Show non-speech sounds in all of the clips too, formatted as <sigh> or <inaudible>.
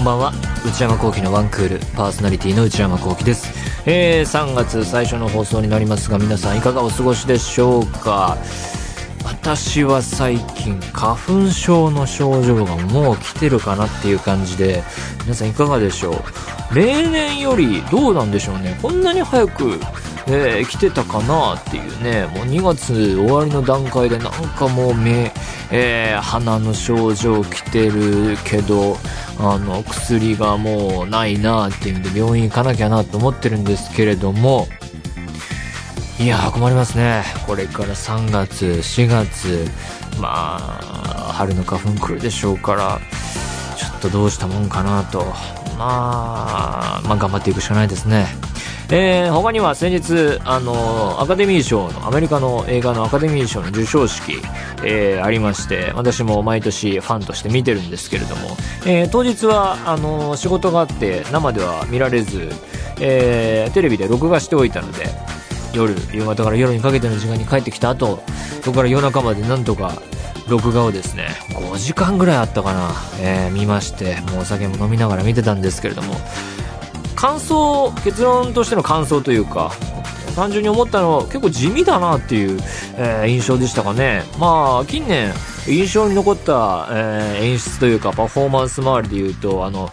こんばんは。内山聖輝のワンクールパーソナリティの内山聖輝です、えー、3月最初の放送になりますが皆さんいかがお過ごしでしょうか？私は最近花粉症の症状がもう来てるかなっていう感じで皆さんいかがでしょう？例年よりどうなんでしょうね。こんなに早く、えー来てたかなっていうね。もう2月終わりの段階でなんかもう目、えー鼻の症状来てるけどあの薬がもうないなっていうんで病院行かなきゃなと思ってるんですけれどもいやー困りますね。これから3月4月まあ春の花粉来るでしょうからちょっとどうしたもんかなと。まあまあ頑張っていくしかないですね。えー他には先日、あのアカデミー賞の、アメリカの映画のアカデミー賞の授賞式、えーありまして、私も毎年ファンとして見てるんですけれども、えー当日は、あの仕事があって生では見られず、えーテレビで録画しておいたので、夜、夕方から夜にかけての時間に帰ってきた後、そこから夜中までなんとか録画をですね、5時間ぐらいあったかな、えー見まして、もうお酒も飲みながら見てたんですけれども、感想結論としての感想というか単純に思ったのは結構地味だなっていう、えー印象でしたかね。まあ近年印象に残った、えー演出というかパフォーマンス周りで言うとあの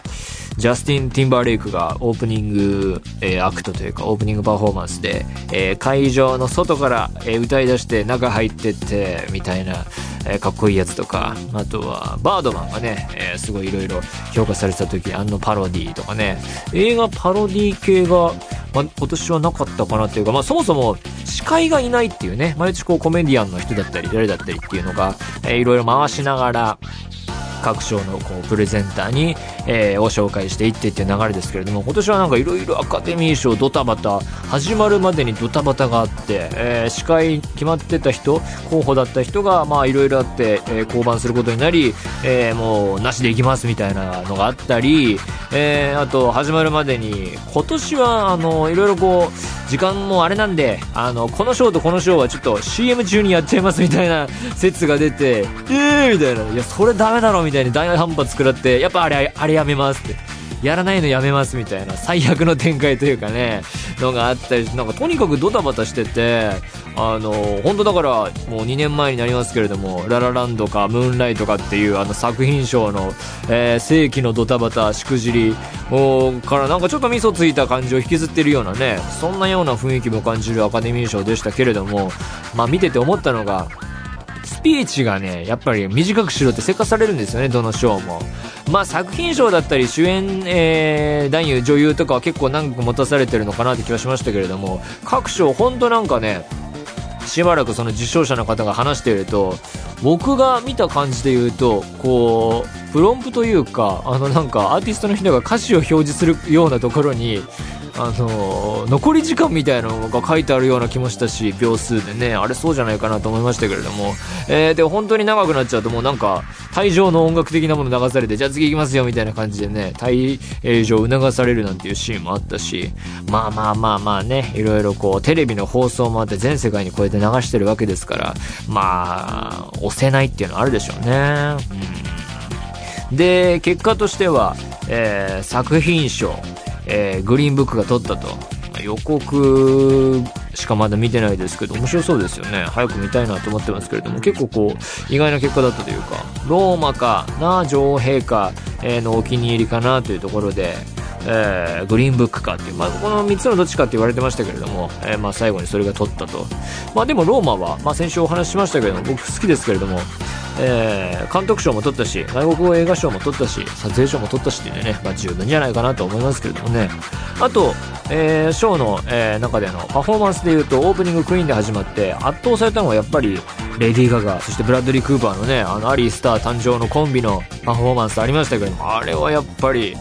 ジャスティン・ティンバーレイクがオープニング、えーアクトというかオープニングパフォーマンスで、えー会場の外から、えー歌い出して中入ってってみたいな、えかっこいいやつとかあとはバードマンがね、えすごいいろいろ評価されてた時あのパロディとかね。映画パロディ系が、ま、今年はなかったかなっていうか、まあ、そもそも司会がいないっていうね毎日こうコメディアンの人だったり誰だったりっていうのが、いろいろ回しながら各賞のこうプレゼンターに、えーを紹介していってっていう流れですけれども今年はなんかいろいろアカデミー賞ドタバタ始まるまでにドタバタがあって、えー司会決まってた人候補だった人がまあいろいろあって、えー降板することになり、えーもうなしでいきますみたいなのがあったり、えーあと始まるまでに今年はあのいろいろこう時間もあれなんであのこの賞とこの賞はちょっと CM 中にやっちゃいますみたいな説が出てえーみたいな。いやそれダメだろみたいみたいに大反発食らってやっぱあれあれやめますって。やらないのやめますみたいな最悪の展開というかねのがあったりなんかとにかくドタバタしててあの本当だからもう2年前になりますけれども「ララランド」か「ムーンライト」かっていうあの作品賞の、えー世紀のドタバタしくじりからなんかちょっと味噌ついた感じを引きずってるようなねそんなような雰囲気も感じるアカデミー賞でしたけれどもまあ見てて思ったのがスピーチがね、やっぱり短くしろってせかされるんですよね、どの賞も。まあ作品賞だったり主演、えー、男優、女優とかは結構長く持たされてるのかなって気はしましたけれども、各賞ほんとなんかね、しばらくその受賞者の方が話していると、僕が見た感じで言うと、こう、プロンプというか、あのなんかアーティストの人が歌詞を表示するようなところに、あの残り時間みたいなのが書いてあるような気もしたし秒数でね。あれそうじゃないかなと思いましたけれども、えーで本当に長くなっちゃうともうなんか退場の音楽的なもの流されてじゃあ次行きますよみたいな感じでね退場促されるなんていうシーンもあったし。まあまあまあまあねいろいろこうテレビの放送もあって全世界にこうやって流してるわけですから。まあ押せないっていうのはあるでしょうね。うん。で結果としては、えー作品賞、えーグリーンブックが取ったと。予告しかまだ見てないですけど面白そうですよね。早く見たいなと思ってますけれども結構こう意外な結果だったというかローマかな女王陛下のお気に入りかなというところで、えーグリーンブックかっていう、まあ、この3つのどっちかって言われてましたけれども、えーまあ、最後にそれが取ったと、まあ、でもローマは、まあ、先週お話ししましたけれども僕好きですけれども、えー監督賞も取ったし外国語映画賞も取ったし撮影賞も取ったしっていうね、まあ、十分じゃないかなと思いますけれどもね。あと、えーショーの、えー中でのパフォーマンスでいうとオープニングクイーンで始まって圧倒されたのはやっぱりレディー・ガガそしてブラッドリー・クーパーのねあのアリー・スター誕生のコンビのパフォーマンスありましたけれどもあれはやっぱり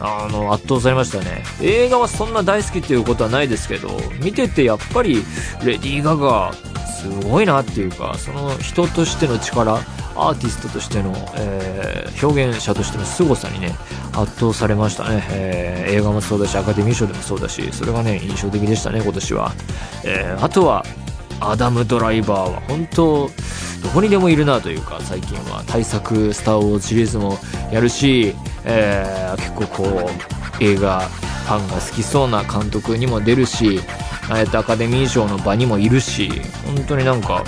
あの圧倒されましたね。映画はそんな大好きっていうことはないですけど見ててやっぱりレディー・ガガすごいなっていうかその人としての力アーティストとしての、えー表現者としての凄さにね圧倒されましたね、えー映画もそうだしアカデミー賞でもそうだしそれがね印象的でしたね今年は、えーあとはアダム・ドライバーは本当どこにでもいるなというか最近は。大作「スター・ウォーズ」シリーズもやるしえー、結構こう、映画、ファンが好きそうな監督にも出るし、ああやってアカデミー賞の場にもいるし、本当になんか、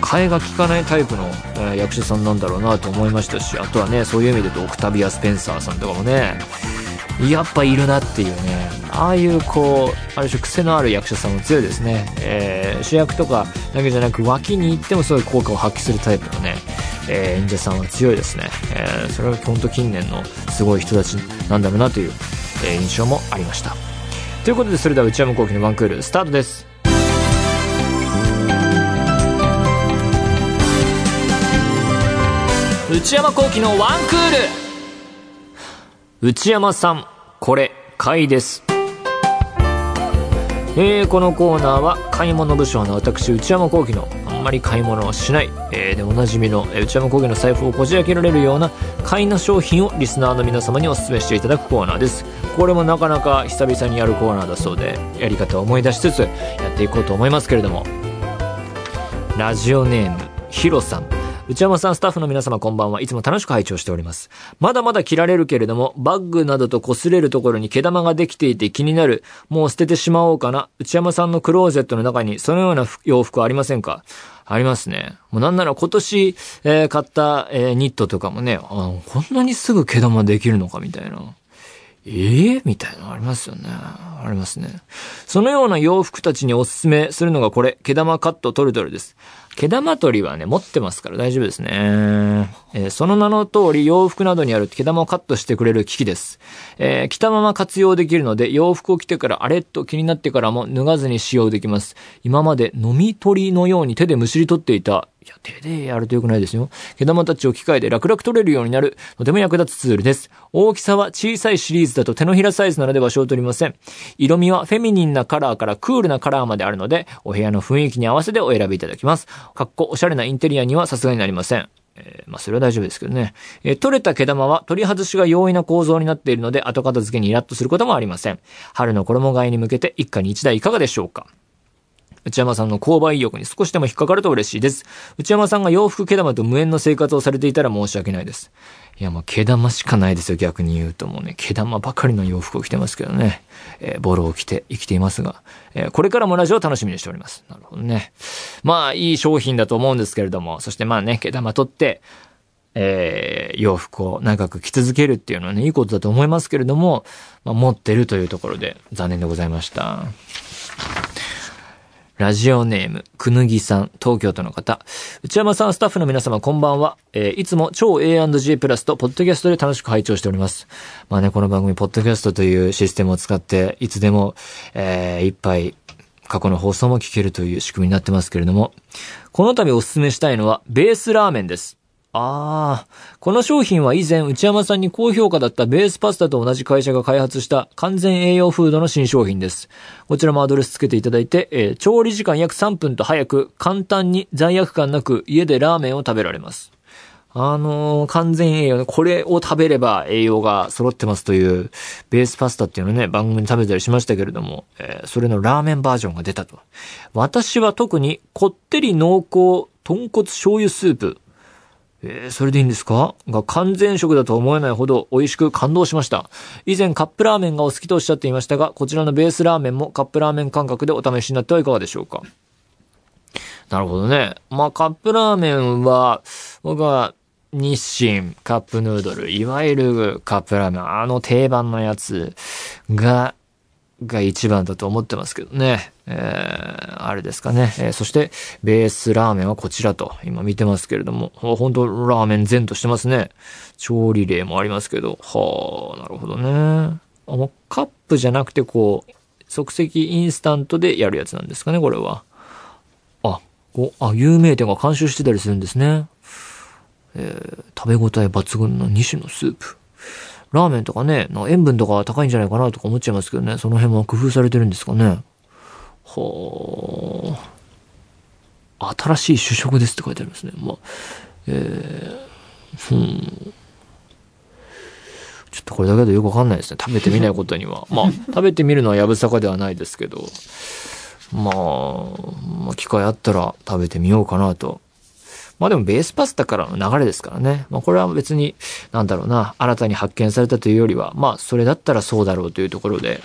替えが利かないタイプの、え、役者さんなんだろうなと思いましたし、あとはね、そういう意味で言うとオクタビア・スペンサーさんとかもね、やっぱいるなっていうね、ああいうこう、ある種癖のある役者さんも強いですね。えー、主役とかだけじゃなく脇に行ってもそういう効果を発揮するタイプのね、えー、演者さんは強いですね。えー、それは本当近年のすごい人たちなんだろうなという、え、印象もありました。ということでそれでは内山昂輝の1クールスタートです。内山昂輝の1クール内山さん、これ、買いです。えー、このコーナーは買い物部署の私内山昂輝のんまり買い物をしない、えー、でおなじみの、内山工芸の財布をこじ開けられるような買いな商品をリスナーの皆様にお勧めしていただくコーナーです。これもなかなか久々にやるコーナーだそうでやり方を思い出しつつやっていこうと思いますけれども。ラジオネームヒロさん。内山さん、スタッフの皆様こんばんはいつも楽しく拝聴しております。まだまだ着られるけれども、バッグなどと擦れるところに毛玉ができていて気になる。もう捨ててしまおうかな。内山さんのクローゼットの中にそのような洋服ありませんか？ありますね。もうなんなら今年、えー、買った、えー、ニットとかもね、あこんなにすぐ毛玉できるのかみたいな。ええー、みたいなのありますよね。ありますね。そのような洋服たちにおすすめするのがこれ、毛玉カットトルトルです。毛玉取りはね、持ってますから大丈夫ですね。えー、その名の通り洋服などにある毛玉をカットしてくれる機器です。えー、着たまま活用できるので、洋服を着てからあれと気になってからも脱がずに使用できます。今まで飲み取りのように手でむしり取っていたいや、手でやるとよくないですよ。毛玉たちを機械で楽々取れるようになる、とても役立つツールです。大きさは小さいシリーズだと手のひらサイズなので場所を取りません。色味はフェミニンなカラーからクールなカラーまであるので、お部屋の雰囲気に合わせてお選びいただきます。かっこおしゃれなインテリアにはさすがになりません。えー、まあ、それは大丈夫ですけどね。えー、取れた毛玉は取り外しが容易な構造になっているので、後片付けにイラッとすることもありません。春の衣替えに向けて一家に一台いかがでしょうか？内山さんの購買意欲に少しでも引っかかると嬉しいです。内山さんが洋服毛玉と無縁の生活をされていたら申し訳ないです。いや、もう毛玉しかないですよ、逆に言うともうね、毛玉ばかりの洋服を着てますけどね。えー、ボロを着て生きていますが、えー、これからもラジオを楽しみにしております。なるほどね。まあ、いい商品だと思うんですけれども、そしてまあね、毛玉取って、えー、洋服を長く着続けるっていうのはね、いいことだと思いますけれども、まあ、持ってるというところで残念でございました。ラジオネーム、くぬぎさん、東京都の方。内山さん、スタッフの皆様、こんばんは。えー、いつも超 A&G プラスと、ポッドキャストで楽しく拝聴しております。まあね、この番組、ポッドキャストというシステムを使って、いつでも、えー、いっぱい、過去の放送も聞けるという仕組みになってますけれども、この度お勧めしたいのは、ベースラーメンです。ああ、この商品は以前内山さんに高評価だったベースパスタと同じ会社が開発した完全栄養フードの新商品です。こちらもアドレスつけていただいて、えー、調理時間約3分と早く、簡単に罪悪感なく家でラーメンを食べられます。あのー、完全栄養、これを食べれば栄養が揃ってますという、ベースパスタっていうのね、番組に食べたりしましたけれども、えー、それのラーメンバージョンが出たと。私は特に、こってり濃厚、豚骨醤油スープ、えー、それでいいんですか？が完全食だと思えないほど美味しく感動しました。以前カップラーメンがお好きとおっしゃっていましたが、こちらのベースラーメンもカップラーメン感覚でお試しになってはいかがでしょうか？なるほどね。まあカップラーメンは、僕は日清カップヌードル、いわゆるカップラーメン、あの定番のやつがが一番だと思ってますけどね。えー、あれですかね。えー、そして、ベースラーメンはこちらと、今見てますけれども、本当ラーメン全としてますね。調理例もありますけど、はあ、なるほどね。あ、もうカップじゃなくて、こう、即席インスタントでやるやつなんですかね、これは。あ、こ、あ、有名店が監修してたりするんですね。えー、食べ応え抜群の2種のスープ。ラーメンとかね、塩分とか高いんじゃないかなとか思っちゃいますけどね、その辺も工夫されてるんですかね。はあ。新しい主食ですって書いてありますね。まあ、えー、うん。ちょっとこれだけでよくわかんないですね。食べてみないことには。<laughs> まあ、食べてみるのはやぶさかではないですけど、まあ、まあ、機会あったら食べてみようかなと。まあでもベースパスタからの流れですからね。まあこれは別に、なんだろうな、新たに発見されたというよりは、まあそれだったらそうだろうというところで、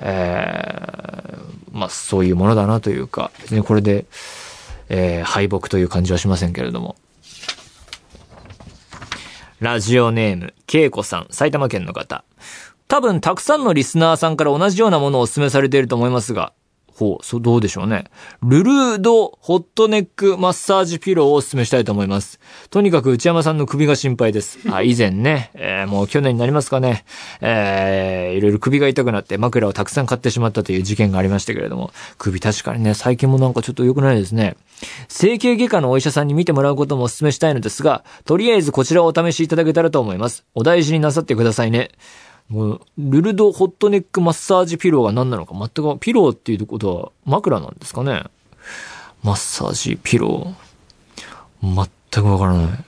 えー、まあそういうものだなというか、別にこれで、えー、敗北という感じはしませんけれども。ラジオネーム、ケイコさん、埼玉県の方。多分たくさんのリスナーさんから同じようなものをお勧めされていると思いますが、ほう、そう、どうでしょうね。ルルードホットネックマッサージピローをお勧めしたいと思います。とにかく内山さんの首が心配です。<laughs> あ、以前ね、えー、もう去年になりますかね、えー、いろいろ首が痛くなって枕をたくさん買ってしまったという事件がありましたけれども、首確かにね、最近もなんかちょっと良くないですね。整形外科のお医者さんに見てもらうこともお勧めしたいのですが、とりあえずこちらをお試しいただけたらと思います。お大事になさってくださいね。もう、ルルドホットネックマッサージピローが何なのか全く、ピローっていうことは枕なんですかねマッサージピロー。全くわからない。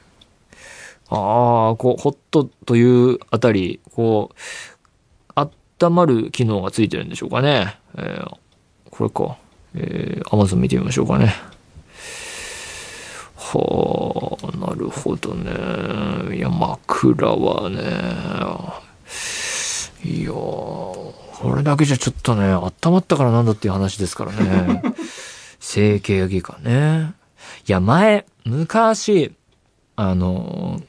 ああ、こう、ホットというあたり、こう、温まる機能がついてるんでしょうかね。えー、これか。えー、アマゾン見てみましょうかね。はあ、なるほどね。いや、枕はね、いやー、これだけじゃちょっとね、温まったからなんだっていう話ですからね。<laughs> 整形外科ね。いや、前、昔、あの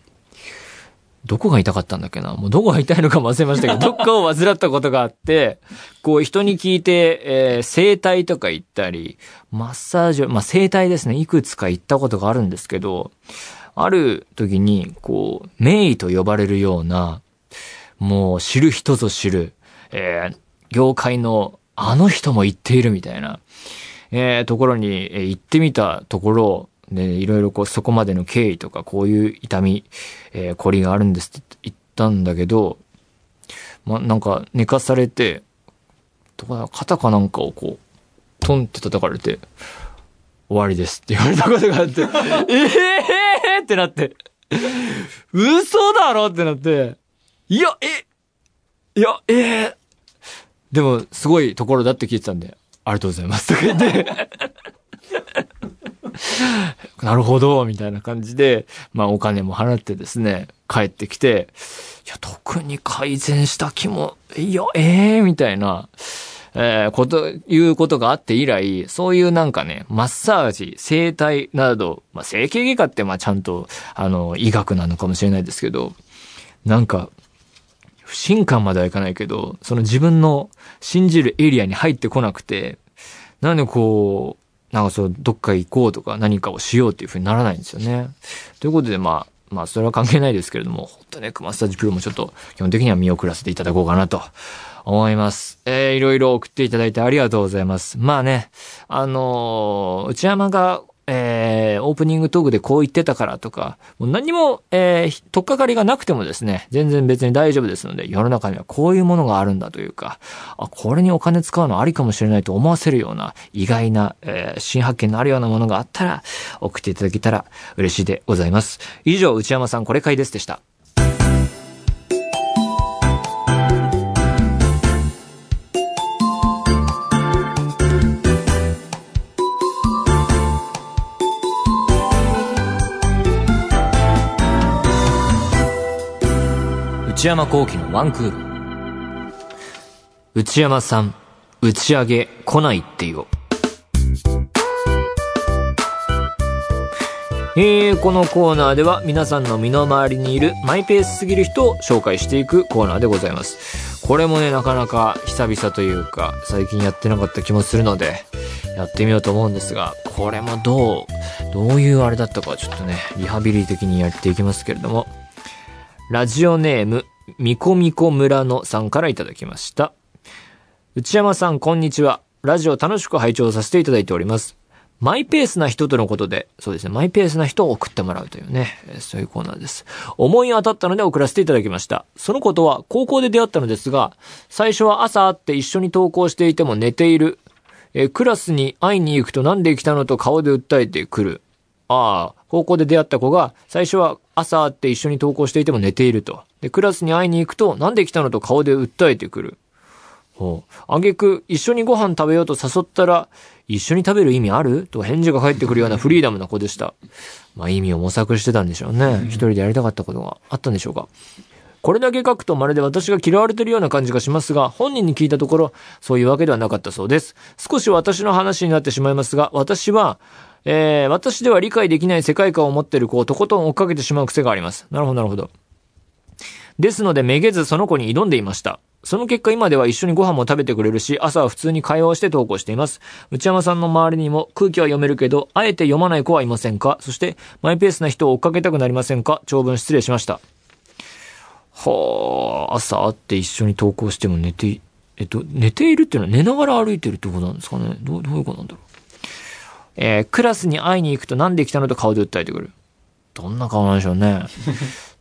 どこが痛かったんだっけな？もうどこが痛いのか忘れましたけど、<laughs> どっかを患ったことがあって、こう人に聞いて、えー、整体とか行ったり、マッサージ、まあ、整体ですね、いくつか行ったことがあるんですけど、ある時に、こう、名医と呼ばれるような、もう知る人ぞ知る、えー、業界のあの人も言っているみたいな、えー、ところに、行ってみたところ、で、いろいろこうそこまでの経緯とかこういう痛み、えー、凝りがあるんですって言ったんだけど、ま、なんか寝かされて、とか、肩かなんかをこう、トンって叩かれて、終わりですって言われたことがあって、え <laughs> えーってなって、嘘だろってなって、いや、え、いや、えー、でも、すごいところだって聞いてたんで、ありがとうございます。とか言って、<laughs> なるほど、みたいな感じで、まあお金も払ってですね、帰ってきて、いや、特に改善した気も、いや、ええー、みたいな、えー、こと、いうことがあって以来、そういうなんかね、マッサージ、整体など、まあ整形外科ってまあちゃんと、あの、医学なのかもしれないですけど、なんか、不信感まではいかないけど、その自分の信じるエリアに入ってこなくて、なんでこう、なんかそう、どっか行こうとか何かをしようっていう風にならないんですよね。ということで、まあ、まあ、それは関係ないですけれども、本当ね、マッサージプロもちょっと基本的には見送らせていただこうかなと思います。えー、いろいろ送っていただいてありがとうございます。まあね、あのー、内山がえー、オープニングトークでこう言ってたからとか、もう何も、えー、とっかかりがなくてもですね、全然別に大丈夫ですので、世の中にはこういうものがあるんだというか、あ、これにお金使うのありかもしれないと思わせるような、意外な、えー、新発見のあるようなものがあったら、送っていただけたら嬉しいでございます。以上、内山さんこれかいですでした。内山幸喜のワンクール。内山さん、打ち上げ来ないってよ。えー、このコーナーでは皆さんの身の回りにいるマイペースすぎる人を紹介していくコーナーでございます。これもね、なかなか久々というか、最近やってなかった気もするので、やってみようと思うんですが、これもどう、どういうあれだったかちょっとね、リハビリ的にやっていきますけれども、ラジオネーム、みこみこ村のさんからいただきました。内山さん、こんにちは。ラジオ楽しく拝聴させていただいております。マイペースな人とのことで、そうですね、マイペースな人を送ってもらうというね、そういうコーナーです。思い当たったので送らせていただきました。そのことは高校で出会ったのですが、最初は朝会って一緒に登校していても寝ている。えクラスに会いに行くとなんで来たのと顔で訴えてくる。ああ、高校で出会った子が、最初は朝会って一緒に登校していても寝ていると。で、クラスに会いに行くと、なんで来たのと顔で訴えてくる。ほう。あげく、一緒にご飯食べようと誘ったら、一緒に食べる意味ある？と返事が返ってくるようなフリーダムな子でした。<laughs> まあ意味を模索してたんでしょうね。一人でやりたかったことがあったんでしょうか。これだけ書くとまるで私が嫌われてるような感じがしますが、本人に聞いたところ、そういうわけではなかったそうです。少し私の話になってしまいますが、私は、えー、私では理解できない世界観を持っている子をとことん追っかけてしまう癖があります。なるほど、なるほど。ですので、めげずその子に挑んでいました。その結果今では一緒にご飯も食べてくれるし、朝は普通に会話をして投稿しています。内山さんの周りにも空気は読めるけど、あえて読まない子はいませんか？そして、マイペースな人を追っかけたくなりませんか？長文失礼しました。はあ、朝会って一緒に投稿しても寝て、えっと、寝ているっていうのは寝ながら歩いてるってことなんですかね？どう、どういうことなんだろう？えー、クラスに会いに行くとなんで来たのと顔で訴えてくる。どんな顔なんでしょうね。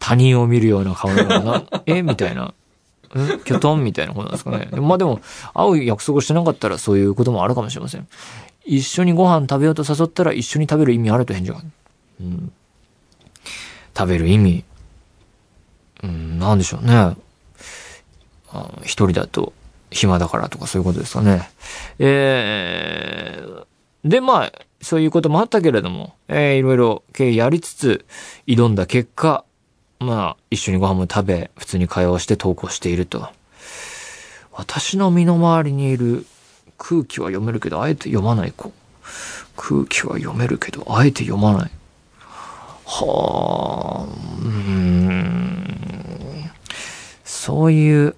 他人を見るような顔なのかな。<laughs> え？みたいな。え？キョトン？みたいなことなんですかね。まあでも、会う約束をしてなかったらそういうこともあるかもしれません。一緒にご飯食べようと誘ったら一緒に食べる意味あると返事が。うん。食べる意味。うん、なんでしょうね。あ一人だと暇だからとかそういうことですかね。えー、で、まあ、そういうこともあったけれども、えー、いろいろ経緯やりつつ、挑んだ結果、まあ、一緒にご飯も食べ、普通に会話して投稿していると。私の身の回りにいる空気は読めるけど、あえて読まない子。空気は読めるけど、あえて読まない。はあ、うん。そういう、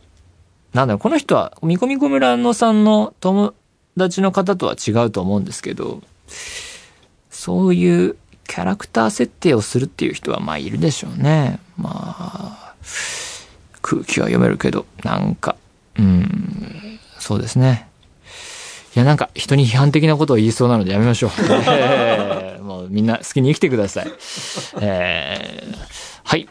なんだろう、この人は、みこみこ村のさんの友達の方とは違うと思うんですけど、そういうキャラクター設定をするっていう人はまあいるでしょうね。まあ、空気は読めるけど、なんか、うん、そうですね。いや、なんか人に批判的なことを言いそうなのでやめましょう。<laughs> えー、もうみんな好きに生きてください。えー、はい。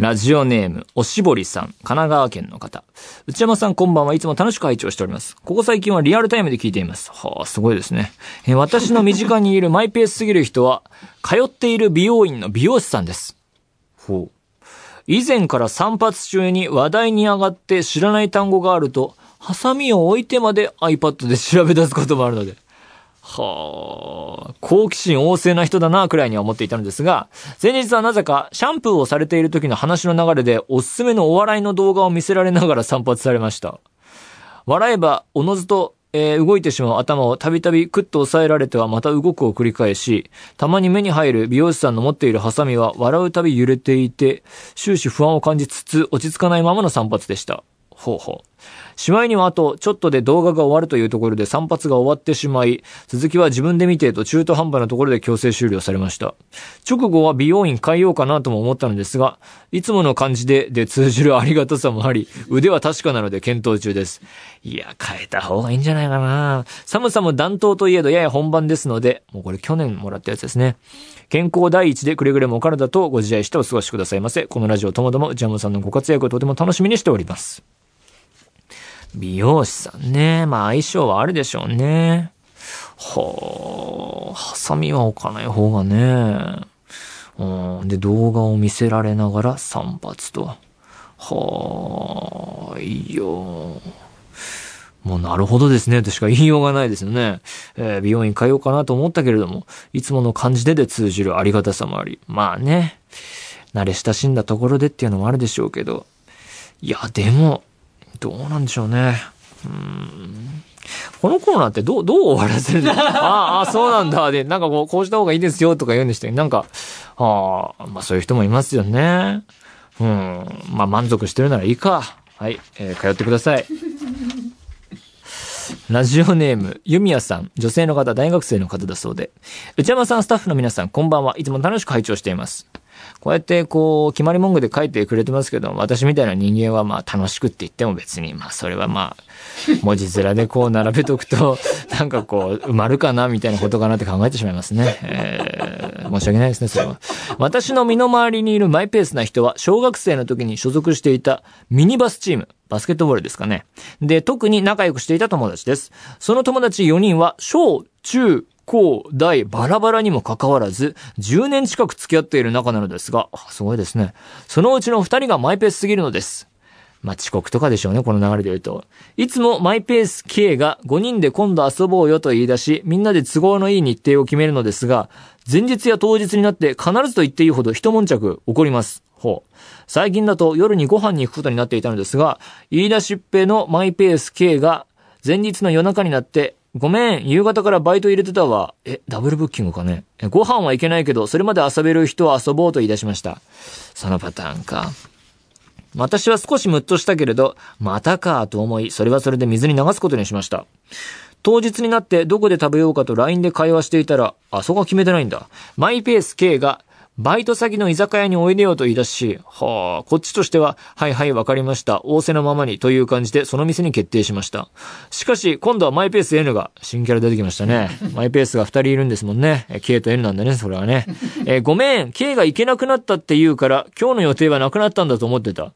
ラジオネーム、おしぼりさん、神奈川県の方。内山さんこんばんはいつも楽しく拝聴しております。ここ最近はリアルタイムで聞いています。はあ、すごいですね。え私の身近にいるマイペースすぎる人は、通っている美容院の美容師さんです。ほう。以前から散髪中に話題に上がって知らない単語があると、ハサミを置いてまで iPad で調べ出すこともあるので。はあ、好奇心旺盛な人だな、くらいには思っていたのですが、前日はなぜか、シャンプーをされている時の話の流れで、おすすめのお笑いの動画を見せられながら散髪されました。笑えば、おのずと、えー、動いてしまう頭をたびたびクッと押さえられてはまた動くを繰り返し、たまに目に入る美容師さんの持っているハサミは笑うたび揺れていて、終始不安を感じつつ落ち着かないままの散髪でした。ほうほう。しまいにはあと、ちょっとで動画が終わるというところで散髪が終わってしまい、続きは自分で見てと中途半端なところで強制終了されました。直後は美容院変えようかなとも思ったのですが、いつもの感じで、で通じるありがたさもあり、腕は確かなので検討中です。いや、変えた方がいいんじゃないかな寒さも暖冬といえどやや本番ですので、もうこれ去年もらったやつですね。健康第一でくれぐれもお体とご自愛してお過ごしくださいませ。このラジオともども内山さんのご活躍をとても楽しみにしております。美容師さんね。まあ相性はあるでしょうね。はあ、ハサミは置かない方がね。うん、で、動画を見せられながら散髪と。はあ、いいよ。もうなるほどですねとしか言いようがないですよね。えー、美容院通おうかなと思ったけれども、いつもの感じでで通じるありがたさもあり。まあね、慣れ親しんだところでっていうのもあるでしょうけど。いや、でも、どうなんでしょうね。うん。このコーナーってどう、どう終わらせるの？<laughs> ああ、そうなんだ。で、なんかこう、こうした方がいいですよとか言うんでして、なんか、ああ、まあそういう人もいますよね。うん。まあ満足してるならいいか。はい、えー、通ってください。<laughs> ラジオネーム、ユミヤさん、女性の方、大学生の方だそうで。内山さん、スタッフの皆さん、こんばんは。いつも楽しく拝聴しています。こうやってこう、決まり文句で書いてくれてますけど、私みたいな人間はまあ楽しくって言っても別に、まあそれはまあ、文字面でこう並べとくと、<laughs> なんかこう、埋まるかなみたいなことかなって考えてしまいますね。えー、申し訳ないですね、それは。私の身の回りにいるマイペースな人は、小学生の時に所属していたミニバスチーム。バスケットボールですかね。で、特に仲良くしていた友達です。その友達4人は、小、中、高、大、バラバラにもかかわらず、10年近く付き合っている仲なのですが、すごいですね。そのうちの2人がマイペースすぎるのです。まあ、遅刻とかでしょうね、この流れで言うと。いつもマイペース K が5人で今度遊ぼうよと言い出し、みんなで都合のいい日程を決めるのですが、前日や当日になって必ずと言っていいほど一悶着起こります。ほう。最近だと夜にご飯に行くことになっていたのですが、言い出しっぺのマイペース K が前日の夜中になって、ごめん、夕方からバイト入れてたわ。え、ダブルブッキングかね？ご飯はいけないけど、それまで遊べる人は遊ぼうと言い出しました。そのパターンか。私は少しムッとしたけれど、またかと思い、それはそれで水に流すことにしました。当日になってどこで食べようかと LINE で会話していたら、あそこは決めてないんだ。マイペース K がバイト先の居酒屋においでよと言い出し、はあ、こっちとしては、はいはいわかりました。仰せのままにという感じでその店に決定しました。しかし、今度はマイペース N が、新キャラ出てきましたね。マイペースが2人いるんですもんね。K と N なんだね、それはね。えー、ごめん、K が行けなくなったって言うから、今日の予定はなくなったんだと思ってた。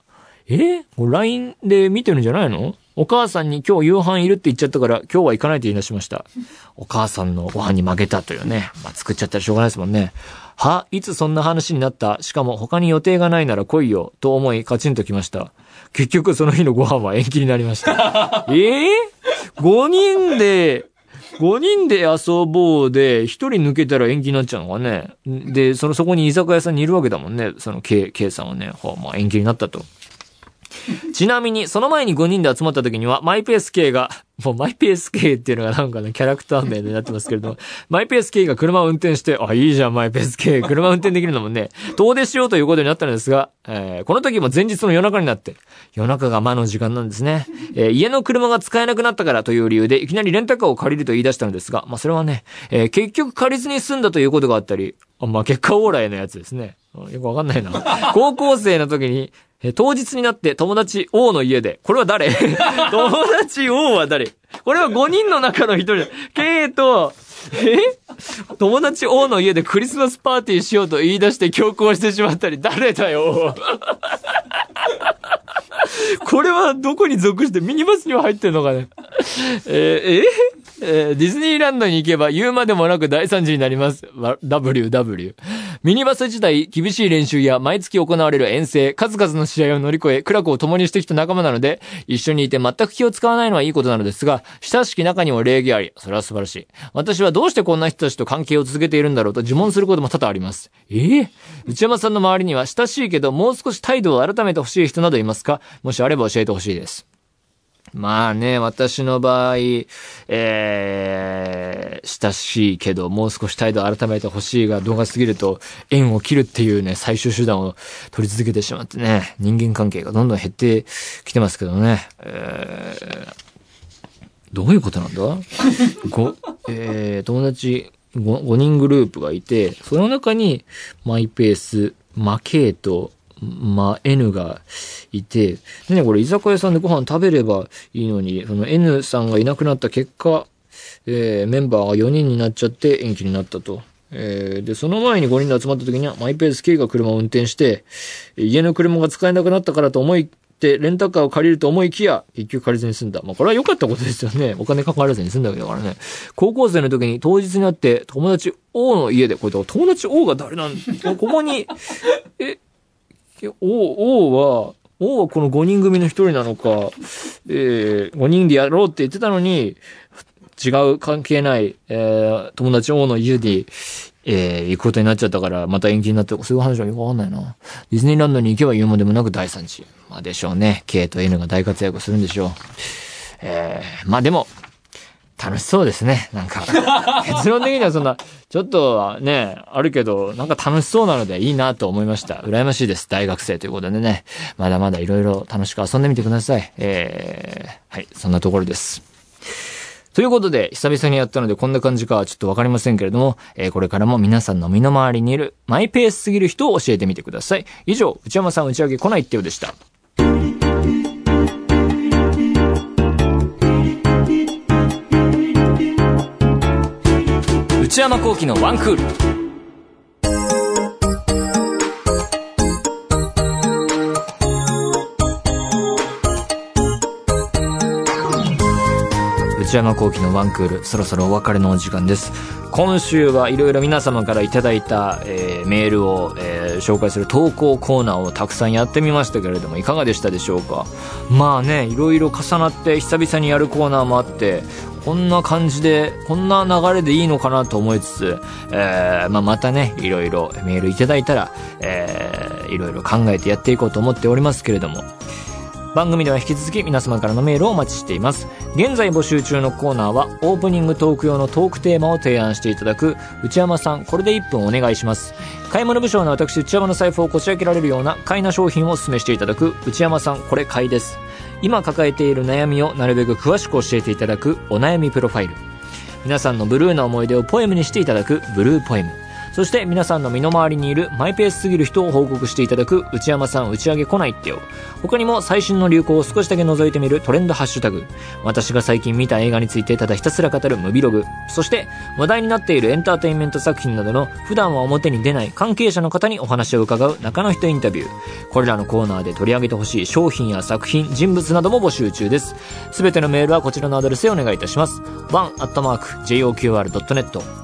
え ?LINE で見てるんじゃないの？お母さんに今日夕飯いるって言っちゃったから今日は行かないと言い出しました。お母さんのご飯に負けたというね。まあ、作っちゃったらしょうがないですもんね。はいつそんな話になった？しかも他に予定がないなら来いよ。と思いカチンときました。結局その日のご飯は延期になりました。え <laughs> えー、?5 人で、5人で遊ぼうで、1人抜けたら延期になっちゃうのかね。で、その、そこに居酒屋さんにいるわけだもんね。その、K、K さんはね。はあ、まあ延期になったと。ちなみに、その前に5人で集まった時には、マイペース K が、もうマイペース K っていうのがなんかね、キャラクター名になってますけれども、マイペース K が車を運転して、あ、いいじゃん、マイペース K。車運転できるのもね、遠出しようということになったのですが、えー、この時も前日の夜中になって、夜中が魔の時間なんですね。えー、家の車が使えなくなったからという理由で、いきなりレンタカーを借りると言い出したのですが、まあそれはね、えー、結局借りずに済んだということがあったり、あまあ結果オーライのやつですね。よくわかんないな。<laughs> 高校生の時に、え当日になって友達 O の家で、これは誰？<laughs> 友達 O は誰？これは5人の中の1人。だ。K と、え？友達 O の家でクリスマスパーティーしようと言い出して強行してしまったり、誰だよ？<laughs> これはどこに属してミニバスには入ってんのかね？えー、え？えー、ディズニーランドに行けば言うまでもなく大惨事になります。WW。ミニバス自体、厳しい練習や毎月行われる遠征、数々の試合を乗り越え、苦楽を共にしてきた仲間なので、一緒にいて全く気を使わないのはいいことなのですが、親しき中にも礼儀あり、それは素晴らしい。私はどうしてこんな人たちと関係を続けているんだろうと自問することも多々あります。ええー、内山さんの周りには親しいけど、もう少し態度を改めてほしい人などいますか？もしあれば教えてほしいです。まあね、私の場合、えー、親しいけど、もう少し態度を改めてほしいが動画すぎると、縁を切るっていうね、最終手段を取り続けてしまってね、人間関係がどんどん減ってきてますけどね。えー、どういうことなんだ？ご、えー、友達 5, 5人グループがいて、その中にマイペース、マケート、まあ、N がいて、ね、これ居酒屋さんでご飯食べればいいのに、その N さんがいなくなった結果、えー、メンバーが4人になっちゃって延期になったと。えー、で、その前に5人で集まった時には、マイペース K が車を運転して、家の車が使えなくなったからと思いて、レンタカーを借りると思いきや、結局借りずに済んだ。まあ、これは良かったことですよね。お金かからずに済んだわけだからね。高校生の時に当日になって、友達 O の家で、これ、友達 O が誰なんここに、え、王、王は、王はこの5人組の一人なのか、えー、5人でやろうって言ってたのに、違う関係ない、えー、友達王の家で、えー、行くことになっちゃったから、また延期になって、そういう話はよくわかんないな。ディズニーランドに行けば言うまでもなく第3次。まあでしょうね。K と N が大活躍するんでしょう。えー、まあでも、楽しそうですね。なんか、<laughs> 結論的にはそんな、ちょっとね、あるけど、なんか楽しそうなのでいいなと思いました。羨ましいです。大学生ということでね。まだまだいろいろ楽しく遊んでみてください。えー、はい、そんなところです。ということで、久々にやったのでこんな感じかはちょっとわかりませんけれども、えー、これからも皆さんの身の回りにいるマイペースすぎる人を教えてみてください。以上、内山さん打ち上げ来ないってようでした。内山幸喜のワンクール。内山幸喜のワンクールそろそろお別れのお時間です。今週はいろいろ皆様からいただいた、えー、メールを、えー紹介する投稿コーナーをたくさんやってみましたけれどもいかがでしたでしょうか？まあねいろいろ重なって久々にやるコーナーもあってこんな感じでこんな流れでいいのかなと思いつつ、えーまあ、またねいろいろメールいただいたら、えーいろいろ考えてやっていこうと思っておりますけれども番組では引き続き皆様からのメールをお待ちしています。現在募集中のコーナーはオープニングトーク用のトークテーマを提案していただく内山さんこれで1分お願いします。買い物不詳の私内山の財布をこじ開けられるような買いな商品をお勧めしていただく内山さんこれ買いです。今抱えている悩みをなるべく詳しく教えていただくお悩みプロファイル。皆さんのブルーな思い出をポエムにしていただくブルーポエム。そして皆さんの身の回りにいるマイペースすぎる人を報告していただく内山さん打ち上げ来ないってよ。他にも最新の流行を少しだけ覗いてみるトレンドハッシュタグ。私が最近見た映画についてただひたすら語るムビログ。そして話題になっているエンターテインメント作品などの普段は表に出ない関係者の方にお話を伺う中の人インタビュー。これらのコーナーで取り上げてほしい商品や作品人物なども募集中です。すべてのメールはこちらのアドレスへお願いいたします。one.joqr.net